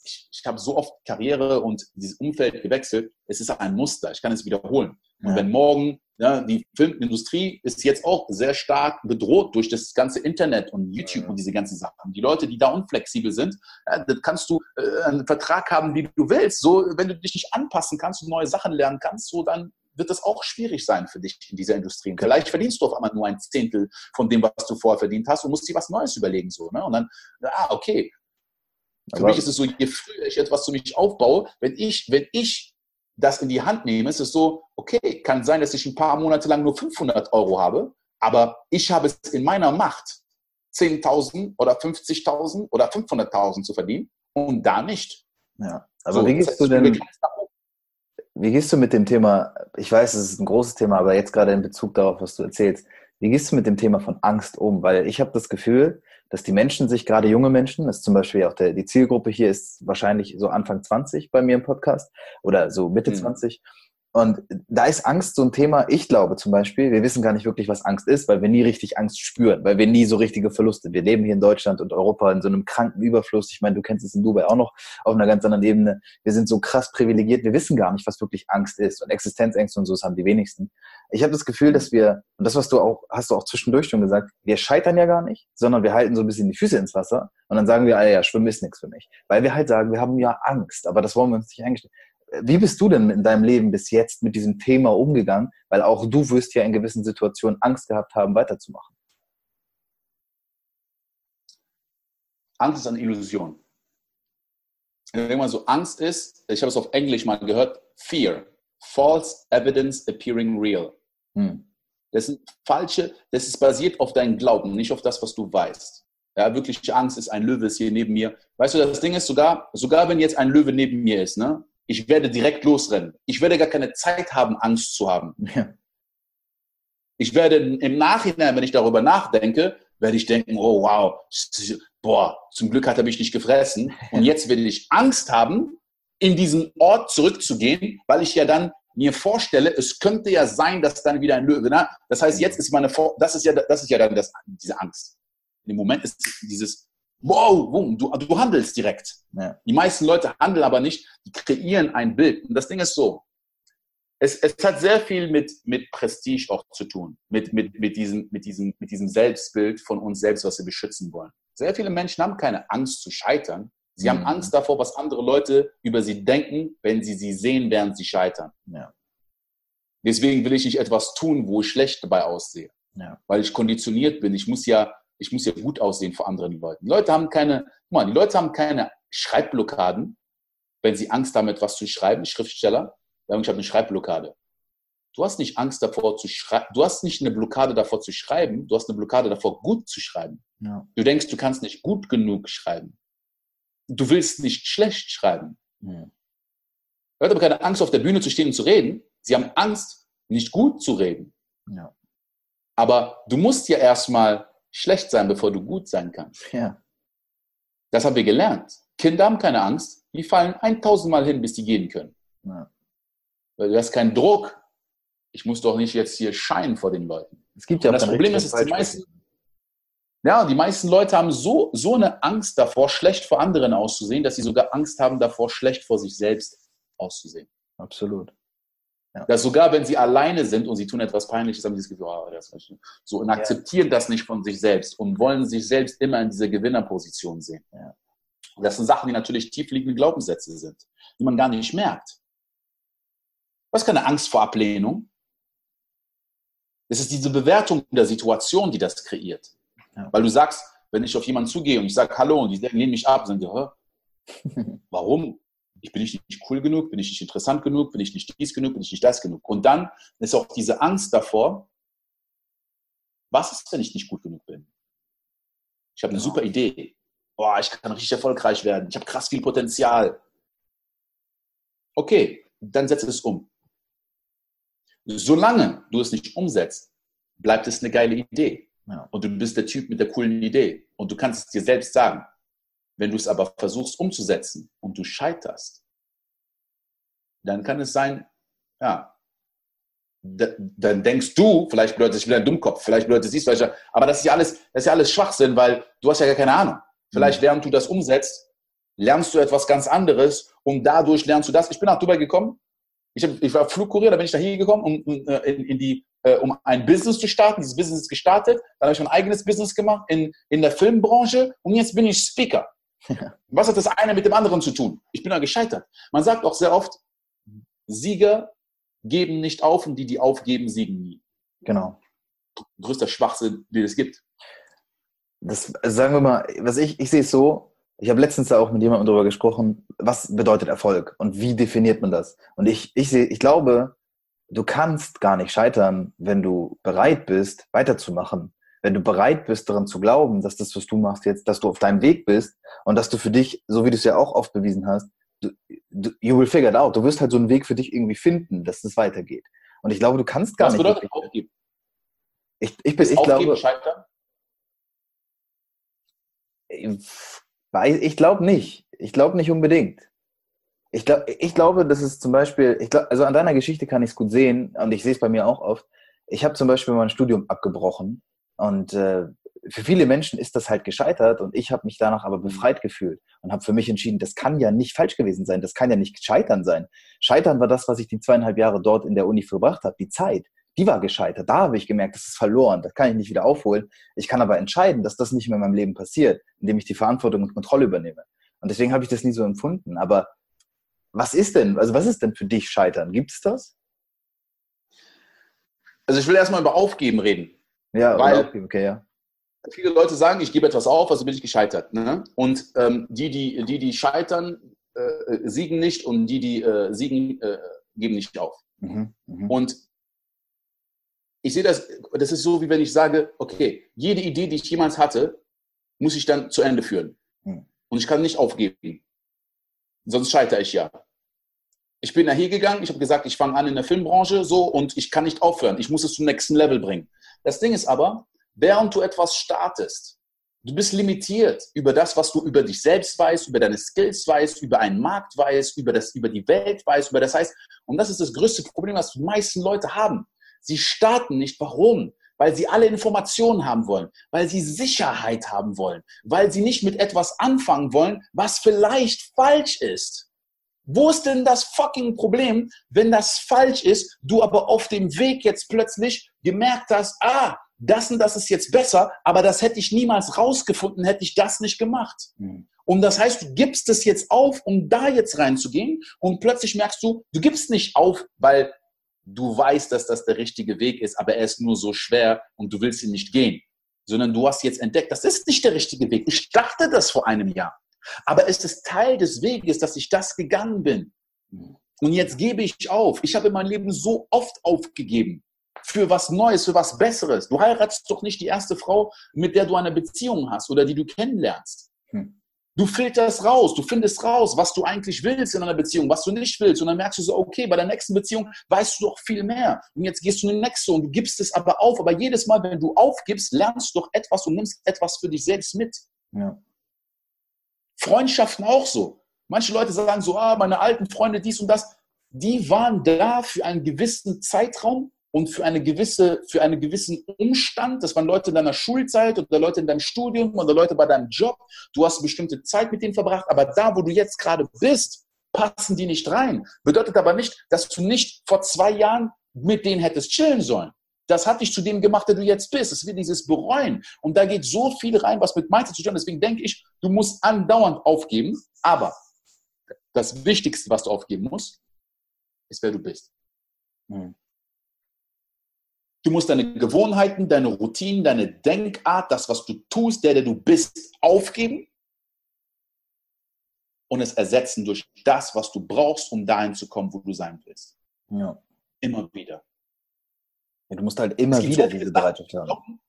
ich, ich habe so oft Karriere und dieses Umfeld gewechselt, es ist ein Muster, ich kann es wiederholen. Und ja. wenn morgen Ja, die Filmindustrie ist jetzt auch sehr stark bedroht durch das ganze Internet und YouTube ja. und diese ganzen Sachen. Die Leute, die da unflexibel sind, ja, dann kannst du äh, einen Vertrag haben, wie du willst. So, wenn du dich nicht anpassen kannst und neue Sachen lernen kannst, so dann wird es auch schwierig sein für dich in dieser Industrie. Und vielleicht verdienst du auf einmal nur ein Zehntel von dem, was du vorher verdient hast und musst dir was Neues überlegen. So, ne? Und dann, ah, okay. Für Aber mich ist es so, je früher ich etwas zu mich aufbaue, wenn ich, wenn ich das in die Hand nehme, ist es so, okay, kann sein, dass ich ein paar Monate lang nur 500 Euro habe, aber ich habe es in meiner Macht, 10.000 oder 50.000 oder 500.000 zu verdienen und da nicht. Ja, aber so, wie gehst du denn, wie gehst du mit dem Thema, ich weiß, es ist ein großes Thema, aber jetzt gerade in Bezug darauf, was du erzählst, wie gehst du mit dem Thema von Angst um? Weil ich habe das Gefühl, dass die Menschen sich, gerade junge Menschen, das ist zum Beispiel auch der, die Zielgruppe hier ist wahrscheinlich so Anfang 20 bei mir im Podcast oder so Mitte mhm. 20, und da ist Angst so ein Thema. Ich glaube zum Beispiel, wir wissen gar nicht wirklich, was Angst ist, weil wir nie richtig Angst spüren, weil wir nie so richtige Verluste. Wir leben hier in Deutschland und Europa in so einem kranken Überfluss. Ich meine, du kennst es in Dubai auch noch auf einer ganz anderen Ebene. Wir sind so krass privilegiert. Wir wissen gar nicht, was wirklich Angst ist. Und Existenzängste und so, das haben die wenigsten. Ich habe das Gefühl, dass wir, und das, was du auch, hast du auch zwischendurch schon gesagt, wir scheitern ja gar nicht, sondern wir halten so ein bisschen die Füße ins Wasser und dann sagen wir, ah ja, Schwimmen ist nichts für mich. Weil wir halt sagen, wir haben ja Angst, aber das wollen wir uns nicht eingestehen. Wie bist du denn in deinem Leben bis jetzt mit diesem Thema umgegangen? Weil auch du wirst ja in gewissen Situationen Angst gehabt haben, weiterzumachen. Angst ist eine Illusion. Wenn man so Angst ist, ich habe es auf Englisch mal gehört, Fear, False Evidence Appearing Real. Hm. Das sind falsche, das ist basiert auf deinem Glauben, nicht auf das, was du weißt. Ja, wirklich Angst ist, ein Löwe ist hier neben mir. Weißt du, das Ding ist sogar, sogar wenn jetzt ein Löwe neben mir ist, ne, ich werde direkt losrennen. Ich werde gar keine Zeit haben, Angst zu haben. Ja. Ich werde im Nachhinein, wenn ich darüber nachdenke, werde ich denken, oh wow, boah, zum Glück hat er mich nicht gefressen. Und jetzt werde ich Angst haben, in diesen Ort zurückzugehen, weil ich ja dann mir vorstelle, es könnte ja sein, dass dann wieder ein Löwe. Na? Das heißt, jetzt ist meine, Vor das ist ja, das ist ja dann das, diese Angst. Im Moment ist dieses, wow, boom, du, du handelst direkt. Ja. Die meisten Leute handeln aber nicht, die kreieren ein Bild. Und das Ding ist so, es, es hat sehr viel mit, mit Prestige auch zu tun, mit, mit, mit, diesem, mit, diesem, mit diesem Selbstbild von uns selbst, was wir beschützen wollen. Sehr viele Menschen haben keine Angst zu scheitern. Sie mhm. haben Angst davor, was andere Leute über sie denken, wenn sie sie sehen, während sie scheitern. Ja. Deswegen will ich nicht etwas tun, wo ich schlecht dabei aussehe. Ja. Weil ich konditioniert bin. Ich muss ja ich muss ja gut aussehen vor anderen Leuten. Die Leute haben keine, guck mal, die Leute haben keine Schreibblockaden, wenn sie Angst haben, etwas zu schreiben, Schriftsteller, sagen, ich habe eine Schreibblockade. Du hast nicht Angst davor zu schreiben, du hast nicht eine Blockade davor zu schreiben, du hast eine Blockade davor, gut zu schreiben. Ja. Du denkst, du kannst nicht gut genug schreiben. Du willst nicht schlecht schreiben. Ja. Leute haben keine Angst, auf der Bühne zu stehen und zu reden. Sie haben Angst, nicht gut zu reden. Ja. Aber du musst ja erstmal schlecht sein, bevor du gut sein kannst. Ja. Das haben wir gelernt. Kinder haben keine Angst, die fallen 1000 Mal hin, bis die gehen können. Ja. Weil du hast keinen Druck. Ich muss doch nicht jetzt hier scheinen vor den Leuten. Es gibt ja das Problem ist, dass die meisten, ja, die meisten Leute haben so, so eine Angst davor, schlecht vor anderen auszusehen, dass sie sogar Angst haben davor, schlecht vor sich selbst auszusehen. Absolut. Ja. Dass sogar wenn sie alleine sind und sie tun etwas Peinliches, haben sie das Gefühl, oh, das ist so und akzeptieren ja. das nicht von sich selbst und wollen sich selbst immer in dieser Gewinnerposition sehen. Ja. Das sind Sachen, die natürlich tiefliegende Glaubenssätze sind, die man gar nicht merkt. Was ist keine Angst vor Ablehnung? Es ist diese Bewertung der Situation, die das kreiert. Weil du sagst, wenn ich auf jemanden zugehe und ich sage Hallo und die lehnen mich ab, sagen die, [LAUGHS] warum? Ich bin ich nicht cool genug, bin ich nicht interessant genug, bin ich nicht dies genug, bin ich nicht das genug. Und dann ist auch diese Angst davor, was ist, wenn ich nicht gut genug bin? Ich habe eine super Idee. Boah, ich kann richtig erfolgreich werden. Ich habe krass viel Potenzial. Okay, dann setze es um. Solange du es nicht umsetzt, bleibt es eine geile Idee. Ja. Und du bist der Typ mit der coolen Idee. Und du kannst es dir selbst sagen. Wenn du es aber versuchst umzusetzen und du scheiterst, dann kann es sein, ja, dann denkst du, vielleicht bedeutet es wieder ein Dummkopf, vielleicht bedeutet es dies, vielleicht, aber das ist ja alles, das ist ja alles Schwachsinn, weil du hast ja gar keine Ahnung. Vielleicht, mhm. während du das umsetzt, lernst du etwas ganz anderes und dadurch lernst du das. Ich bin nach Dubai gekommen Ich, hab, ich war Flugkurier, da bin ich da hingekommen, um, um, äh, in, in die, äh, um ein Business zu starten. Dieses Business ist gestartet. Dann habe ich mein eigenes Business gemacht in, in der Filmbranche und jetzt bin ich Speaker. Was hat das eine mit dem anderen zu tun? Ich bin da gescheitert. Man sagt auch sehr oft, Sieger geben nicht auf und die, die aufgeben, siegen nie. Genau. Größter Schwachsinn, den es gibt. Das, also sagen wir mal, was ich, ich sehe es so, ich habe letztens da auch mit jemandem darüber gesprochen, was bedeutet Erfolg und wie definiert man das? Und ich, ich sehe, ich glaube, du kannst gar nicht scheitern, wenn du bereit bist, weiterzumachen. Wenn du bereit bist, daran zu glauben, dass das, was du machst jetzt, dass du auf deinem Weg bist und dass du für dich, so wie du es ja auch oft bewiesen hast, du, du, you will figure it out. Du wirst halt so einen Weg für dich irgendwie finden, dass es weitergeht. Und ich glaube, du kannst gar was nicht. Was bedeutet aufgeben? Ich, ich, bin, ich glaube. Scheitern? Ich glaube nicht. Ich glaube nicht unbedingt. Ich, glaub, ich glaube, das ist zum Beispiel, ich glaub, also an deiner Geschichte kann ich es gut sehen und ich sehe es bei mir auch oft. Ich habe zum Beispiel mein Studium abgebrochen und äh, für viele Menschen ist das halt gescheitert und ich habe mich danach aber befreit gefühlt und habe für mich entschieden, das kann ja nicht falsch gewesen sein, das kann ja nicht Scheitern sein. Scheitern war das, was ich die zweieinhalb Jahre dort in der Uni verbracht habe, die Zeit die war gescheitert. Da habe ich gemerkt, das ist verloren, das kann ich nicht wieder aufholen. Ich kann aber entscheiden, dass das nicht mehr in meinem Leben passiert, indem ich die Verantwortung und Kontrolle übernehme. Und deswegen habe ich das nie so empfunden. Aber was ist denn, also was ist denn für dich Scheitern? Gibt es das? Also ich will erstmal über Aufgeben reden. Ja, weil okay, ja. Viele Leute sagen, ich gebe etwas auf, also bin ich gescheitert. Ne? Und ähm, die, die, die, die scheitern, äh, siegen nicht und die, die äh, siegen, äh, geben nicht auf. Mhm, mh. Und ich sehe das, das ist so, wie wenn ich sage, okay, jede Idee, die ich jemals hatte, muss ich dann zu Ende führen. Hm. Und ich kann nicht aufgeben. Sonst scheitere ich ja. Ich bin da hier gegangen, ich habe gesagt, ich fange an in der Filmbranche so und ich kann nicht aufhören. Ich muss es zum nächsten Level bringen. Das Ding ist aber, während du etwas startest, du bist limitiert über das, was du über dich selbst weißt, über deine Skills weißt, über einen Markt weißt, über, das, über die Welt weißt, über das heißt, und das ist das größte Problem, was die meisten Leute haben. Sie starten nicht. Warum? Weil sie alle Informationen haben wollen, weil sie Sicherheit haben wollen, weil sie nicht mit etwas anfangen wollen, was vielleicht falsch ist. Wo ist denn das fucking Problem, wenn das falsch ist, du aber auf dem Weg jetzt plötzlich gemerkt hast, ah, das und das ist jetzt besser, aber das hätte ich niemals rausgefunden, hätte ich das nicht gemacht. Mhm. Und das heißt, du gibst es jetzt auf, um da jetzt reinzugehen und plötzlich merkst du, du gibst nicht auf, weil du weißt, dass das der richtige Weg ist, aber er ist nur so schwer und du willst ihn nicht gehen, sondern du hast jetzt entdeckt, das ist nicht der richtige Weg. Ich dachte das vor einem Jahr, aber es ist Teil des Weges, dass ich das gegangen bin. Und jetzt gebe ich auf. Ich habe in meinem Leben so oft aufgegeben für was Neues, für was Besseres. Du heiratest doch nicht die erste Frau, mit der du eine Beziehung hast oder die du kennenlernst. Hm. Du filterst raus, du findest raus, was du eigentlich willst in einer Beziehung, was du nicht willst. Und dann merkst du so, okay, bei der nächsten Beziehung weißt du doch viel mehr. Und jetzt gehst du in die nächste und du gibst es aber auf. Aber jedes Mal, wenn du aufgibst, lernst du doch etwas und nimmst etwas für dich selbst mit. Ja. Freundschaften auch so. Manche Leute sagen so, ah, meine alten Freunde, dies und das. Die waren da für einen gewissen Zeitraum und für eine gewisse, für einen gewissen Umstand, das waren Leute in deiner Schulzeit oder Leute in deinem Studium oder Leute bei deinem Job, du hast bestimmte Zeit mit denen verbracht, aber da, wo du jetzt gerade bist, passen die nicht rein. Bedeutet aber nicht, dass du nicht vor zwei Jahren mit denen hättest chillen sollen. Das hat dich zu dem gemacht, der du jetzt bist. Es wird dieses Bereuen. Und da geht so viel rein, was mit Mindset zu tun hat. Deswegen denke ich, du musst andauernd aufgeben. Aber das Wichtigste, was du aufgeben musst, ist, wer du bist. Hm. Du musst deine Gewohnheiten, deine Routinen, deine Denkart, das, was du tust, der, der du bist, aufgeben und es ersetzen durch das, was du brauchst, um dahin zu kommen, wo du sein willst. Ja. Immer wieder. Ja, du musst halt immer wieder diese Bereitschaft haben.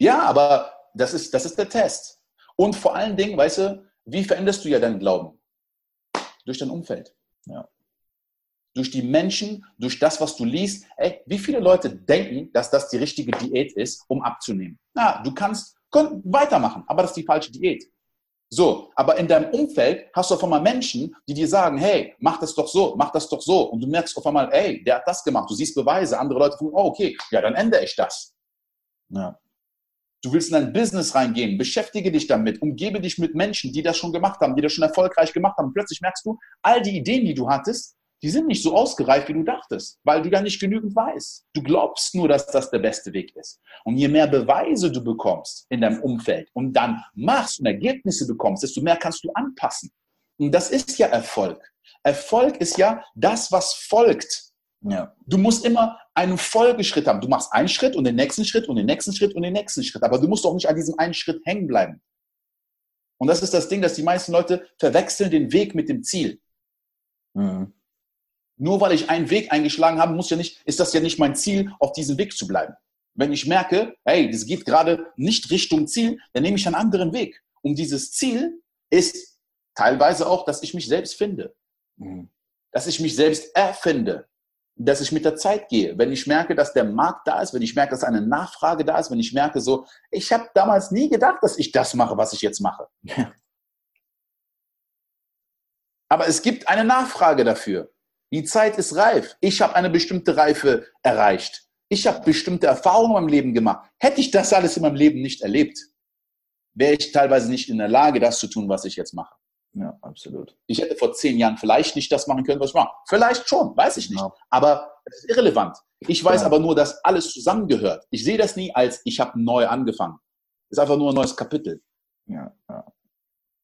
Ja, aber das ist, das ist der Test. Und vor allen Dingen, weißt du, wie veränderst du ja deinen Glauben? Durch dein Umfeld. Ja durch die Menschen, durch das, was du liest. Ey, wie viele Leute denken, dass das die richtige Diät ist, um abzunehmen? Na, du kannst weitermachen, aber das ist die falsche Diät. So, aber in deinem Umfeld hast du auf einmal Menschen, die dir sagen, hey, mach das doch so, mach das doch so. Und du merkst auf einmal, ey, der hat das gemacht. Du siehst Beweise. Andere Leute sagen, oh, okay, ja, dann ändere ich das. Ja. Du willst in ein Business reingehen, beschäftige dich damit, umgebe dich mit Menschen, die das schon gemacht haben, die das schon erfolgreich gemacht haben. Plötzlich merkst du, all die Ideen, die du hattest, die sind nicht so ausgereift, wie du dachtest, weil du ja nicht genügend weißt. Du glaubst nur, dass das der beste Weg ist. Und je mehr Beweise du bekommst in deinem Umfeld und dann machst und Ergebnisse bekommst, desto mehr kannst du anpassen. Und das ist ja Erfolg. Erfolg ist ja das, was folgt. Ja. Du musst immer einen Folgeschritt haben. Du machst einen Schritt und den nächsten Schritt und den nächsten Schritt und den nächsten Schritt. Aber du musst auch nicht an diesem einen Schritt hängen bleiben. Und das ist das Ding, dass die meisten Leute verwechseln den Weg mit dem Ziel. Mhm. Nur weil ich einen Weg eingeschlagen habe, muss ja nicht, ist das ja nicht mein Ziel, auf diesem Weg zu bleiben. Wenn ich merke, hey, das geht gerade nicht Richtung Ziel, dann nehme ich einen anderen Weg. Und dieses Ziel ist teilweise auch, dass ich mich selbst finde. Mhm. Dass ich mich selbst erfinde. Dass ich mit der Zeit gehe. Wenn ich merke, dass der Markt da ist, wenn ich merke, dass eine Nachfrage da ist, wenn ich merke, so, ich habe damals nie gedacht, dass ich das mache, was ich jetzt mache. Ja. Aber es gibt eine Nachfrage dafür. Die Zeit ist reif. Ich habe eine bestimmte Reife erreicht. Ich habe bestimmte Erfahrungen in meinem Leben gemacht. Hätte ich das alles in meinem Leben nicht erlebt, wäre ich teilweise nicht in der Lage, das zu tun, was ich jetzt mache. Ja, absolut. Ich hätte vor zehn Jahren vielleicht nicht das machen können, was ich mache. Vielleicht schon, weiß ich nicht. Ja. Aber es ist irrelevant. Ich weiß ja. aber nur, dass alles zusammengehört. Ich sehe das nie als, ich habe neu angefangen. Es ist einfach nur ein neues Kapitel. Ja, ja.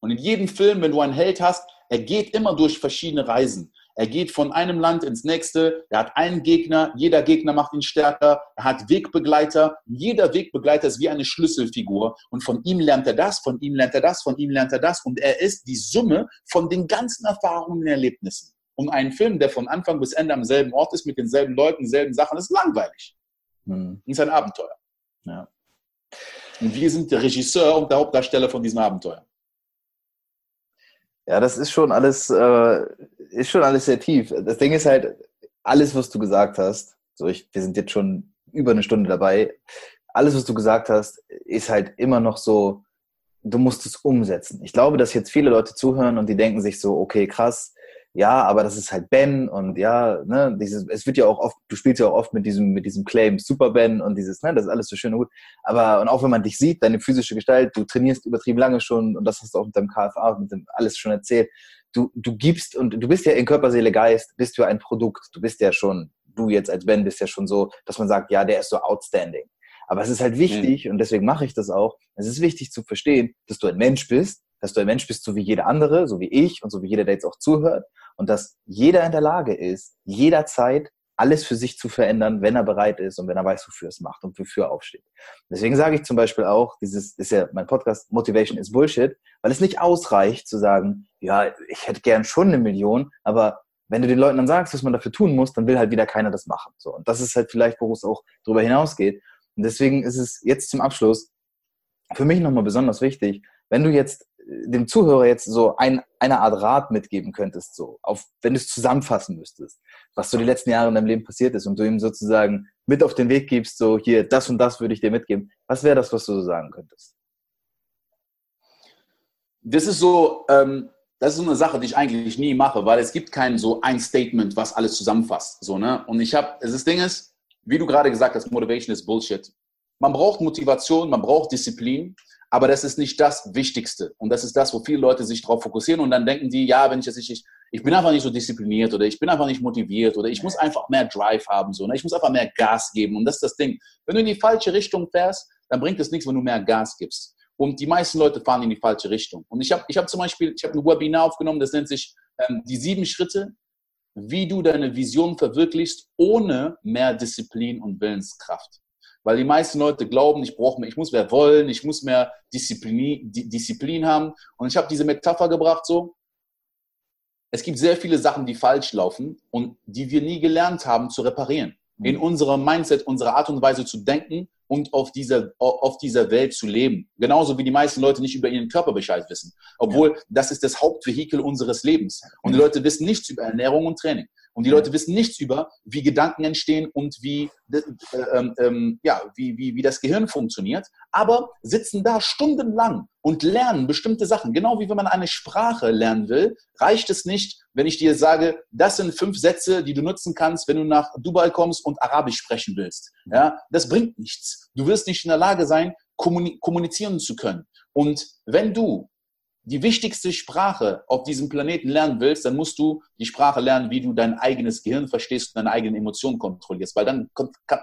Und in jedem Film, wenn du einen Held hast, er geht immer durch verschiedene Reisen. Er geht von einem Land ins nächste. Er hat einen Gegner. Jeder Gegner macht ihn stärker. Er hat Wegbegleiter. Jeder Wegbegleiter ist wie eine Schlüsselfigur. Und von ihm lernt er das, von ihm lernt er das, von ihm lernt er das. Und er ist die Summe von den ganzen Erfahrungen und Erlebnissen. Und ein Film, der von Anfang bis Ende am selben Ort ist, mit denselben Leuten, denselben Sachen, ist langweilig. Hm. ist ein Abenteuer. Ja. Und wir sind der Regisseur und der Hauptdarsteller von diesem Abenteuer. Ja, das ist schon alles, äh, ist schon alles sehr tief. Das Ding ist halt, alles, was du gesagt hast, so ich, wir sind jetzt schon über eine Stunde dabei, alles, was du gesagt hast, ist halt immer noch so, du musst es umsetzen. Ich glaube, dass jetzt viele Leute zuhören und die denken sich so, okay, krass, ja, aber das ist halt Ben und ja, ne, dieses, es wird ja auch oft, du spielst ja auch oft mit diesem, mit diesem Claim Super Ben und dieses, ne, das ist alles so schön und gut. Aber, und auch wenn man dich sieht, deine physische Gestalt, du trainierst übertrieben lange schon und das hast du auch mit deinem KFA, mit dem alles schon erzählt. Du, du gibst und du bist ja in Körper, Seele, Geist, bist du ein Produkt. Du bist ja schon, du jetzt als Ben bist ja schon so, dass man sagt, ja, der ist so outstanding. Aber es ist halt wichtig, mhm. und deswegen mache ich das auch, es ist wichtig zu verstehen, dass du ein Mensch bist, dass du ein Mensch bist, so wie jeder andere, so wie ich und so wie jeder, der jetzt auch zuhört und dass jeder in der Lage ist, jederzeit alles für sich zu verändern, wenn er bereit ist und wenn er weiß, wofür es macht und wofür er aufsteht. Deswegen sage ich zum Beispiel auch, dieses ist ja mein Podcast, Motivation is Bullshit, weil es nicht ausreicht zu sagen, ja, ich hätte gern schon eine Million, aber wenn du den Leuten dann sagst, was man dafür tun muss, dann will halt wieder keiner das machen. So. Und das ist halt vielleicht, wo es auch darüber hinausgeht. Und deswegen ist es jetzt zum Abschluss für mich nochmal besonders wichtig, wenn du jetzt dem Zuhörer jetzt so ein, eine Art Rat mitgeben könntest, so, auf, wenn du es zusammenfassen müsstest, was so die letzten Jahre in deinem Leben passiert ist und du ihm sozusagen mit auf den Weg gibst, so hier, das und das würde ich dir mitgeben, was wäre das, was du so sagen könntest? Das ist so, ähm, das ist so eine Sache, die ich eigentlich nie mache, weil es gibt kein so ein Statement, was alles zusammenfasst, so, ne? Und ich habe, das Ding ist, wie du gerade gesagt hast, Motivation ist Bullshit. Man braucht Motivation, man braucht Disziplin, aber das ist nicht das Wichtigste. Und das ist das, wo viele Leute sich darauf fokussieren und dann denken die, ja, wenn ich jetzt nicht, ich, bin einfach nicht so diszipliniert oder ich bin einfach nicht motiviert oder ich muss einfach mehr Drive haben, so, ne? ich muss einfach mehr Gas geben. Und das ist das Ding. Wenn du in die falsche Richtung fährst, dann bringt es nichts, wenn du mehr Gas gibst. Und die meisten Leute fahren in die falsche Richtung. Und ich habe ich hab zum Beispiel, ich habe ein Webinar aufgenommen, das nennt sich ähm, die sieben Schritte, wie du deine Vision verwirklichst, ohne mehr Disziplin und Willenskraft. Weil die meisten Leute glauben, ich brauche mehr, ich muss mehr wollen, ich muss mehr Disziplin, Disziplin haben. Und ich habe diese Metapher gebracht so, es gibt sehr viele Sachen, die falsch laufen und die wir nie gelernt haben zu reparieren. Mhm. In unserem Mindset, unserer Art und Weise zu denken und auf dieser, auf dieser Welt zu leben. Genauso wie die meisten Leute nicht über ihren Körper Bescheid wissen. Obwohl ja. das ist das Hauptvehikel unseres Lebens. Und die Leute wissen nichts über Ernährung und Training. Und die Leute wissen nichts über, wie Gedanken entstehen und wie, äh, ähm, ähm, ja, wie, wie, wie das Gehirn funktioniert, aber sitzen da stundenlang und lernen bestimmte Sachen. Genau wie wenn man eine Sprache lernen will, reicht es nicht, wenn ich dir sage, das sind fünf Sätze, die du nutzen kannst, wenn du nach Dubai kommst und Arabisch sprechen willst. Ja, das bringt nichts. Du wirst nicht in der Lage sein, kommunizieren zu können. Und wenn du die wichtigste Sprache auf diesem Planeten lernen willst, dann musst du die Sprache lernen, wie du dein eigenes Gehirn verstehst und deine eigenen Emotionen kontrollierst, weil dann,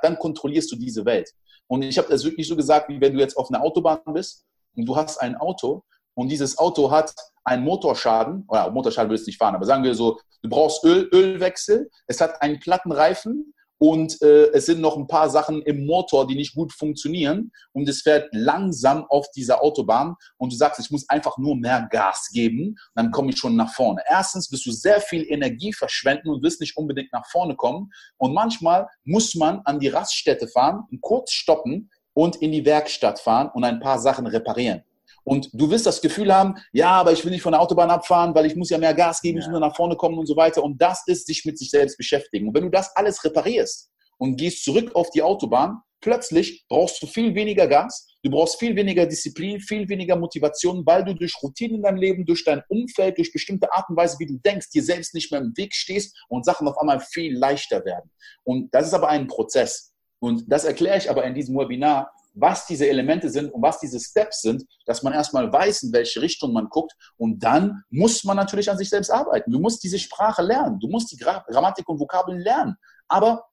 dann kontrollierst du diese Welt. Und ich habe das wirklich so gesagt, wie wenn du jetzt auf einer Autobahn bist und du hast ein Auto und dieses Auto hat einen Motorschaden, oder Motorschaden willst du nicht fahren, aber sagen wir so, du brauchst Öl, Ölwechsel, es hat einen platten Reifen und äh, es sind noch ein paar Sachen im Motor, die nicht gut funktionieren und es fährt langsam auf dieser Autobahn und du sagst, ich muss einfach nur mehr Gas geben, dann komme ich schon nach vorne. Erstens wirst du sehr viel Energie verschwenden und wirst nicht unbedingt nach vorne kommen und manchmal muss man an die Raststätte fahren, kurz stoppen und in die Werkstatt fahren und ein paar Sachen reparieren. Und du wirst das Gefühl haben, ja, aber ich will nicht von der Autobahn abfahren, weil ich muss ja mehr Gas geben, ich muss nach vorne kommen und so weiter. Und das ist sich mit sich selbst beschäftigen. Und wenn du das alles reparierst und gehst zurück auf die Autobahn, plötzlich brauchst du viel weniger Gas, du brauchst viel weniger Disziplin, viel weniger Motivation, weil du durch Routinen in deinem Leben, durch dein Umfeld, durch bestimmte Art und Weise, wie du denkst, dir selbst nicht mehr im Weg stehst und Sachen auf einmal viel leichter werden. Und das ist aber ein Prozess. Und das erkläre ich aber in diesem Webinar, was diese Elemente sind und was diese Steps sind, dass man erstmal weiß, in welche Richtung man guckt. Und dann muss man natürlich an sich selbst arbeiten. Du musst diese Sprache lernen. Du musst die Grammatik und Vokabeln lernen. Aber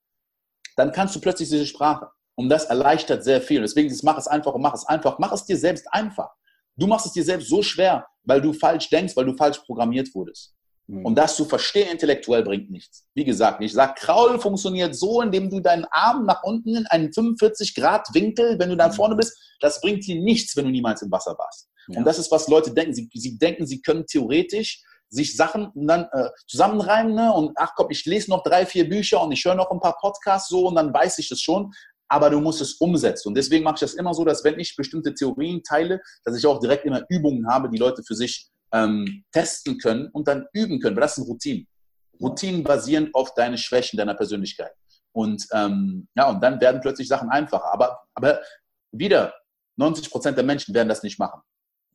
dann kannst du plötzlich diese Sprache. Und das erleichtert sehr viel. Deswegen mach es einfach und mach es einfach. Mach es dir selbst einfach. Du machst es dir selbst so schwer, weil du falsch denkst, weil du falsch programmiert wurdest. Mhm. Und das zu verstehen intellektuell bringt nichts. Wie gesagt, ich sage, Kraul funktioniert so, indem du deinen Arm nach unten in einen 45 Grad Winkel, wenn du da mhm. vorne bist, das bringt dir nichts, wenn du niemals im Wasser warst. Ja. Und das ist, was Leute denken. Sie, sie denken, sie können theoretisch sich Sachen dann äh, zusammenreimen ne? und ach komm, ich lese noch drei, vier Bücher und ich höre noch ein paar Podcasts so und dann weiß ich das schon. Aber du musst es umsetzen. Und deswegen mache ich das immer so, dass wenn ich bestimmte Theorien teile, dass ich auch direkt immer Übungen habe, die Leute für sich ähm, testen können und dann üben können, weil das sind Routinen. Routinen basierend auf deine Schwächen deiner Persönlichkeit. Und ähm, ja, und dann werden plötzlich Sachen einfacher. Aber, aber wieder, 90 Prozent der Menschen werden das nicht machen.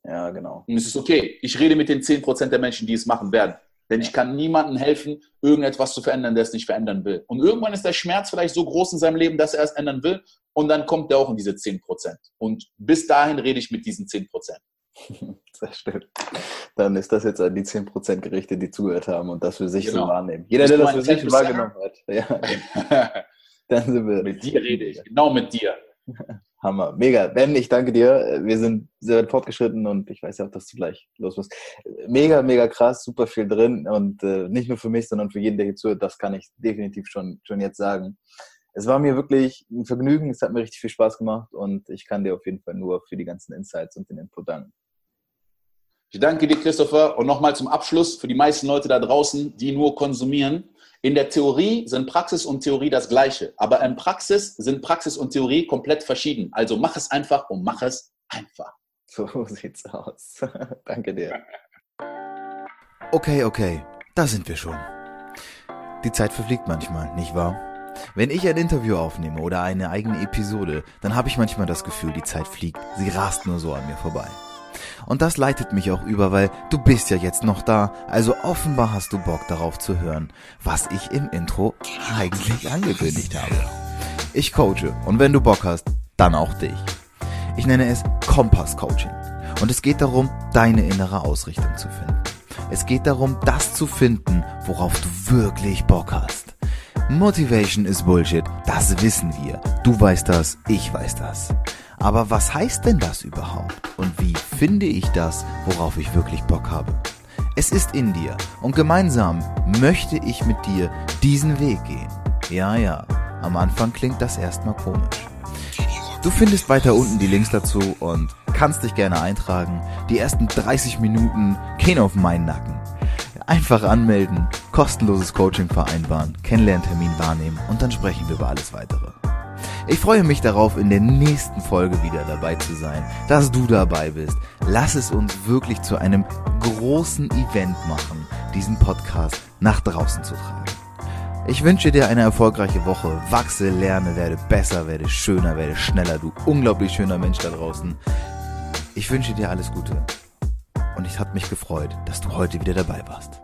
Ja, genau. Und es ist okay. Ich rede mit den 10 Prozent der Menschen, die es machen werden. Denn ich kann niemandem helfen, irgendetwas zu verändern, der es nicht verändern will. Und irgendwann ist der Schmerz vielleicht so groß in seinem Leben, dass er es ändern will. Und dann kommt er auch in diese 10 Prozent. Und bis dahin rede ich mit diesen 10 Prozent. [LAUGHS] Sehr schön. Dann ist das jetzt an die 10% gerichtet, die zugehört haben und das für sich genau. so wahrnehmen. Jeder, der das für sich wahrgenommen hat. Ja. [LAUGHS] Dann sind wir. Mit dir rede ich. Genau mit dir. [LAUGHS] Hammer. Mega. Ben, ich danke dir. Wir sind sehr weit fortgeschritten und ich weiß ja auch, dass du gleich los musst. Mega, mega krass, super viel drin und äh, nicht nur für mich, sondern für jeden, der hier zuhört. Das kann ich definitiv schon, schon jetzt sagen. Es war mir wirklich ein Vergnügen. Es hat mir richtig viel Spaß gemacht und ich kann dir auf jeden Fall nur für die ganzen Insights und den Input danken. Ich danke dir, Christopher. Und nochmal zum Abschluss für die meisten Leute da draußen, die nur konsumieren. In der Theorie sind Praxis und Theorie das Gleiche. Aber in Praxis sind Praxis und Theorie komplett verschieden. Also mach es einfach und mach es einfach. So sieht's aus. [LAUGHS] danke dir. Okay, okay. Da sind wir schon. Die Zeit verfliegt manchmal, nicht wahr? Wenn ich ein Interview aufnehme oder eine eigene Episode, dann habe ich manchmal das Gefühl, die Zeit fliegt. Sie rast nur so an mir vorbei. Und das leitet mich auch über, weil du bist ja jetzt noch da, also offenbar hast du Bock darauf zu hören, was ich im Intro eigentlich angekündigt habe. Ich coache und wenn du Bock hast, dann auch dich. Ich nenne es Kompass Coaching und es geht darum, deine innere Ausrichtung zu finden. Es geht darum, das zu finden, worauf du wirklich Bock hast. Motivation ist Bullshit, das wissen wir. Du weißt das, ich weiß das. Aber was heißt denn das überhaupt? Und wie finde ich das, worauf ich wirklich Bock habe? Es ist in dir und gemeinsam möchte ich mit dir diesen Weg gehen. Ja, ja, am Anfang klingt das erstmal komisch. Du findest weiter unten die Links dazu und kannst dich gerne eintragen. Die ersten 30 Minuten gehen auf meinen Nacken. Einfach anmelden, kostenloses Coaching vereinbaren, Kennenlerntermin wahrnehmen und dann sprechen wir über alles weitere. Ich freue mich darauf, in der nächsten Folge wieder dabei zu sein, dass du dabei bist. Lass es uns wirklich zu einem großen Event machen, diesen Podcast nach draußen zu tragen. Ich wünsche dir eine erfolgreiche Woche. Wachse, lerne, werde besser, werde schöner, werde schneller. Du unglaublich schöner Mensch da draußen. Ich wünsche dir alles Gute. Und ich hat mich gefreut, dass du heute wieder dabei warst.